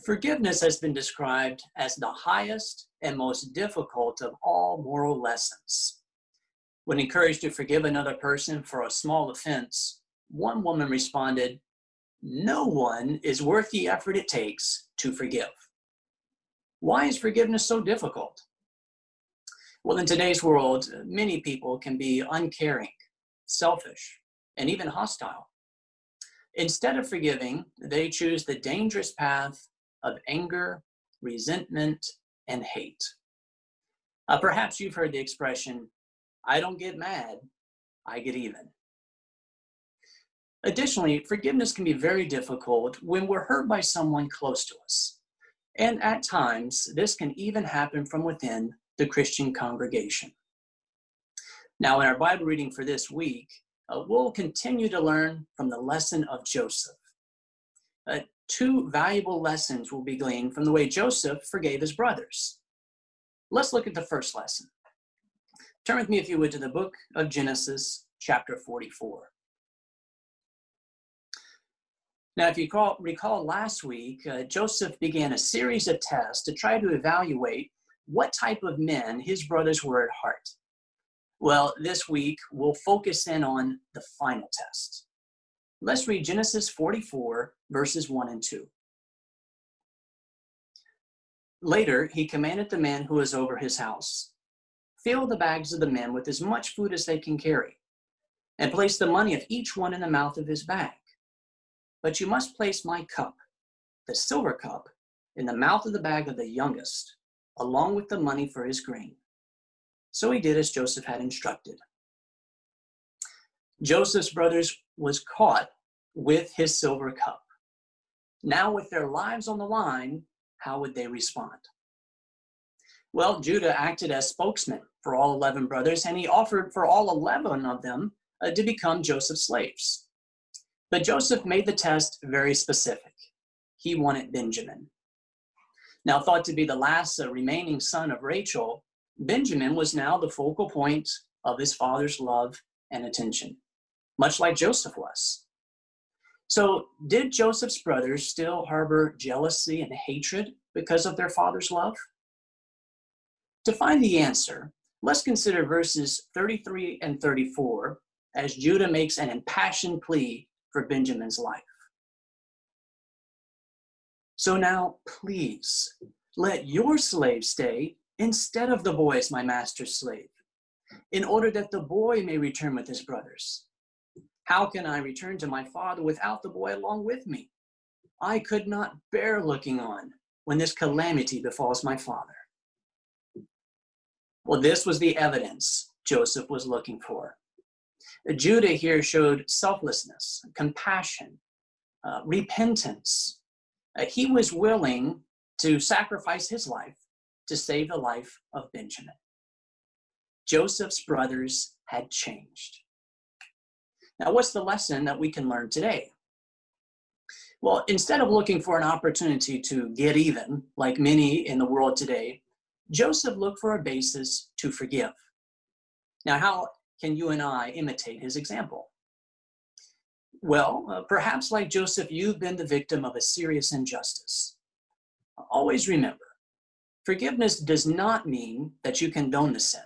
Forgiveness has been described as the highest and most difficult of all moral lessons. When encouraged to forgive another person for a small offense, one woman responded, No one is worth the effort it takes to forgive. Why is forgiveness so difficult? Well, in today's world, many people can be uncaring, selfish, and even hostile. Instead of forgiving, they choose the dangerous path of anger, resentment, and hate. Uh, perhaps you've heard the expression, I don't get mad, I get even. Additionally, forgiveness can be very difficult when we're hurt by someone close to us. And at times, this can even happen from within the Christian congregation. Now, in our Bible reading for this week, uh, we'll continue to learn from the lesson of Joseph. Uh, two valuable lessons will be gleaned from the way Joseph forgave his brothers. Let's look at the first lesson. Turn with me, if you would, to the book of Genesis, chapter 44. Now, if you recall, recall last week, uh, Joseph began a series of tests to try to evaluate what type of men his brothers were at heart. Well, this week we'll focus in on the final test. Let's read Genesis 44, verses 1 and 2. Later, he commanded the man who was over his house Fill the bags of the men with as much food as they can carry, and place the money of each one in the mouth of his bag. But you must place my cup, the silver cup, in the mouth of the bag of the youngest, along with the money for his grain. So he did as Joseph had instructed. Joseph's brothers was caught with his silver cup. Now, with their lives on the line, how would they respond? Well, Judah acted as spokesman for all 11 brothers, and he offered for all 11 of them uh, to become Joseph's slaves. But Joseph made the test very specific. He wanted Benjamin. Now, thought to be the last uh, remaining son of Rachel, Benjamin was now the focal point of his father's love and attention, much like Joseph was. So, did Joseph's brothers still harbor jealousy and hatred because of their father's love? To find the answer, let's consider verses 33 and 34 as Judah makes an impassioned plea for Benjamin's life. So now, please, let your slave stay instead of the boy as my master's slave, in order that the boy may return with his brothers. How can I return to my father without the boy along with me? I could not bear looking on when this calamity befalls my father. Well, this was the evidence Joseph was looking for. Judah here showed selflessness, compassion, uh, repentance. Uh, he was willing to sacrifice his life to save the life of Benjamin. Joseph's brothers had changed. Now, what's the lesson that we can learn today? Well, instead of looking for an opportunity to get even, like many in the world today, Joseph looked for a basis to forgive. Now, how can you and I imitate his example? Well, uh, perhaps like Joseph, you've been the victim of a serious injustice. Always remember, forgiveness does not mean that you condone the sin,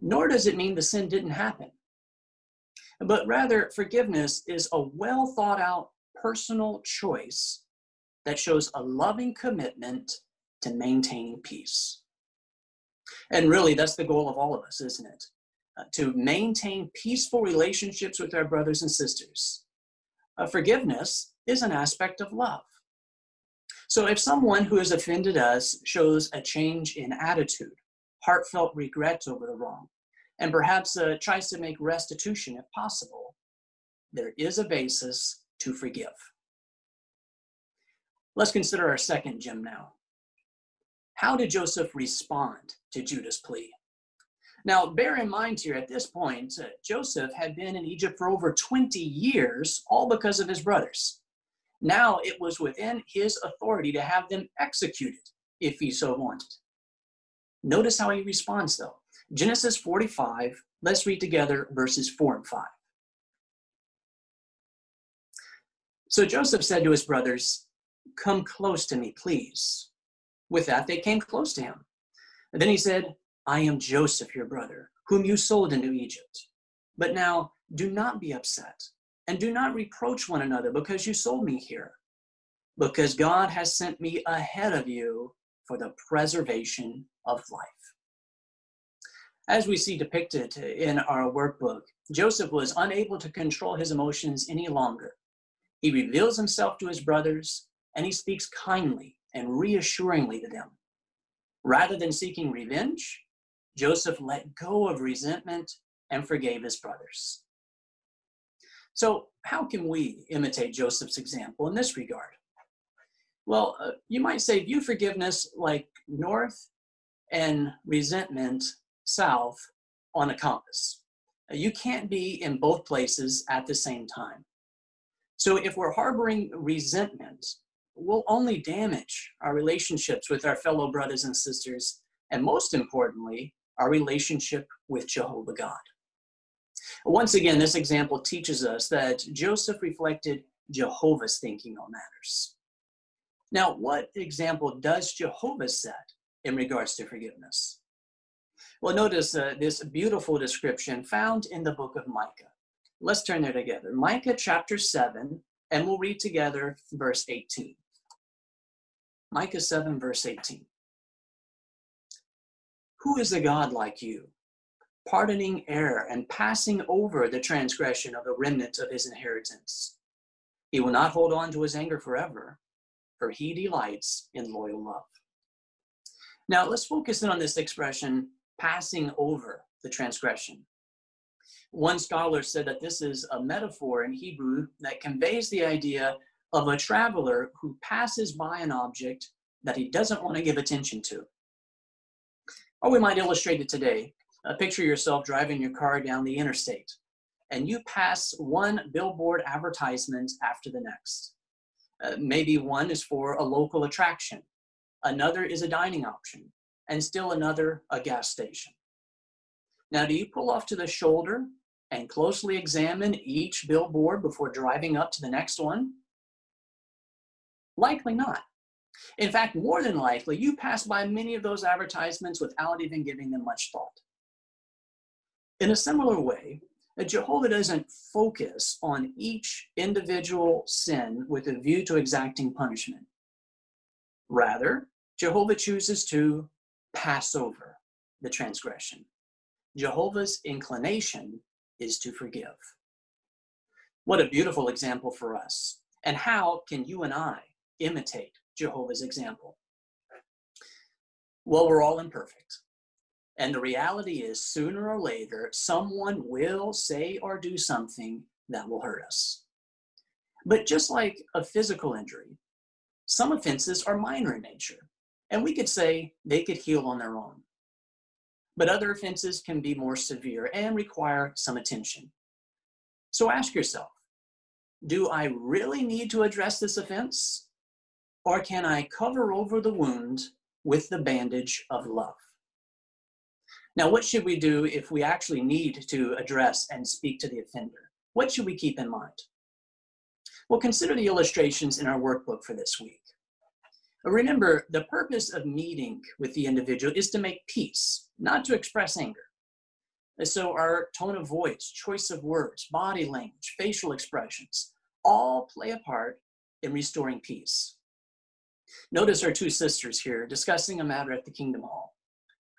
nor does it mean the sin didn't happen. But rather, forgiveness is a well thought out personal choice that shows a loving commitment to maintaining peace. And really, that's the goal of all of us, isn't it? Uh, to maintain peaceful relationships with our brothers and sisters. Uh, forgiveness is an aspect of love. So if someone who has offended us shows a change in attitude, heartfelt regret over the wrong, and perhaps uh, tries to make restitution if possible, there is a basis to forgive. Let's consider our second gem now. How did Joseph respond to Judah's plea? Now, bear in mind here at this point, uh, Joseph had been in Egypt for over 20 years, all because of his brothers. Now it was within his authority to have them executed if he so wanted. Notice how he responds, though. Genesis 45, let's read together verses 4 and 5. So Joseph said to his brothers, Come close to me, please. With that, they came close to him. And then he said, I am Joseph, your brother, whom you sold into Egypt. But now do not be upset, and do not reproach one another because you sold me here, because God has sent me ahead of you for the preservation of life. As we see depicted in our workbook, Joseph was unable to control his emotions any longer. He reveals himself to his brothers and he speaks kindly and reassuringly to them. Rather than seeking revenge, Joseph let go of resentment and forgave his brothers. So, how can we imitate Joseph's example in this regard? Well, uh, you might say view forgiveness like north and resentment south on a compass. You can't be in both places at the same time. So if we're harboring resentment, we'll only damage our relationships with our fellow brothers and sisters, and most importantly, our relationship with Jehovah God. Once again, this example teaches us that Joseph reflected Jehovah's thinking on matters. Now, what example does Jehovah set in regards to forgiveness? Well, notice uh, this beautiful description found in the book of Micah. Let's turn there together. Micah chapter 7, and we'll read together verse 18. Micah 7, verse 18. Who is a God like you, pardoning error and passing over the transgression of the remnant of his inheritance? He will not hold on to his anger forever, for he delights in loyal love. Now, let's focus in on this expression passing over the transgression. One scholar said that this is a metaphor in Hebrew that conveys the idea of a traveler who passes by an object that he doesn't want to give attention to. Or we might illustrate it today. Uh, picture yourself driving your car down the interstate and you pass one billboard advertisement after the next. Uh, maybe one is for a local attraction, another is a dining option, and still another a gas station. Now, do you pull off to the shoulder and closely examine each billboard before driving up to the next one? Likely not. In fact, more than likely, you pass by many of those advertisements without even giving them much thought. In a similar way, Jehovah doesn't focus on each individual sin with a view to exacting punishment. Rather, Jehovah chooses to pass over the transgression. Jehovah's inclination is to forgive. What a beautiful example for us. And how can you and I imitate Jehovah's example? Well, we're all imperfect. And the reality is, sooner or later, someone will say or do something that will hurt us. But just like a physical injury, some offenses are minor in nature. And we could say they could heal on their own. But other offenses can be more severe and require some attention. So ask yourself do I really need to address this offense? Or can I cover over the wound with the bandage of love? Now, what should we do if we actually need to address and speak to the offender? What should we keep in mind? Well, consider the illustrations in our workbook for this week. Remember, the purpose of meeting with the individual is to make peace, not to express anger. So, our tone of voice, choice of words, body language, facial expressions all play a part in restoring peace. Notice our two sisters here discussing a matter at the Kingdom Hall.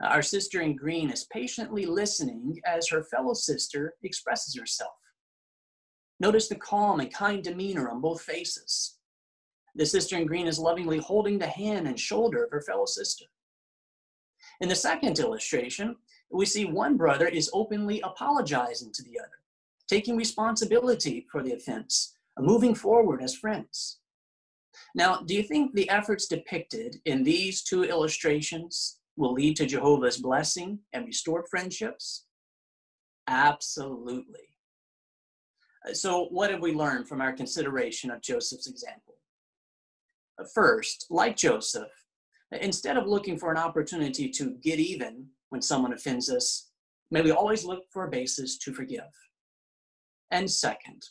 Uh, our sister in green is patiently listening as her fellow sister expresses herself. Notice the calm and kind demeanor on both faces. The sister in green is lovingly holding the hand and shoulder of her fellow sister. In the second illustration, we see one brother is openly apologizing to the other, taking responsibility for the offense, moving forward as friends. Now, do you think the efforts depicted in these two illustrations will lead to Jehovah's blessing and restored friendships? Absolutely. So, what have we learned from our consideration of Joseph's example? First, like Joseph, instead of looking for an opportunity to get even when someone offends us, may we always look for a basis to forgive. And second,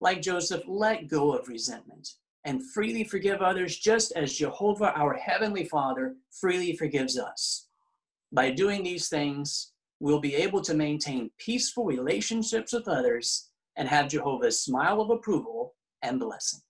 like Joseph, let go of resentment and freely forgive others, just as Jehovah, our Heavenly Father, freely forgives us. By doing these things, we'll be able to maintain peaceful relationships with others and have Jehovah's smile of approval and blessing.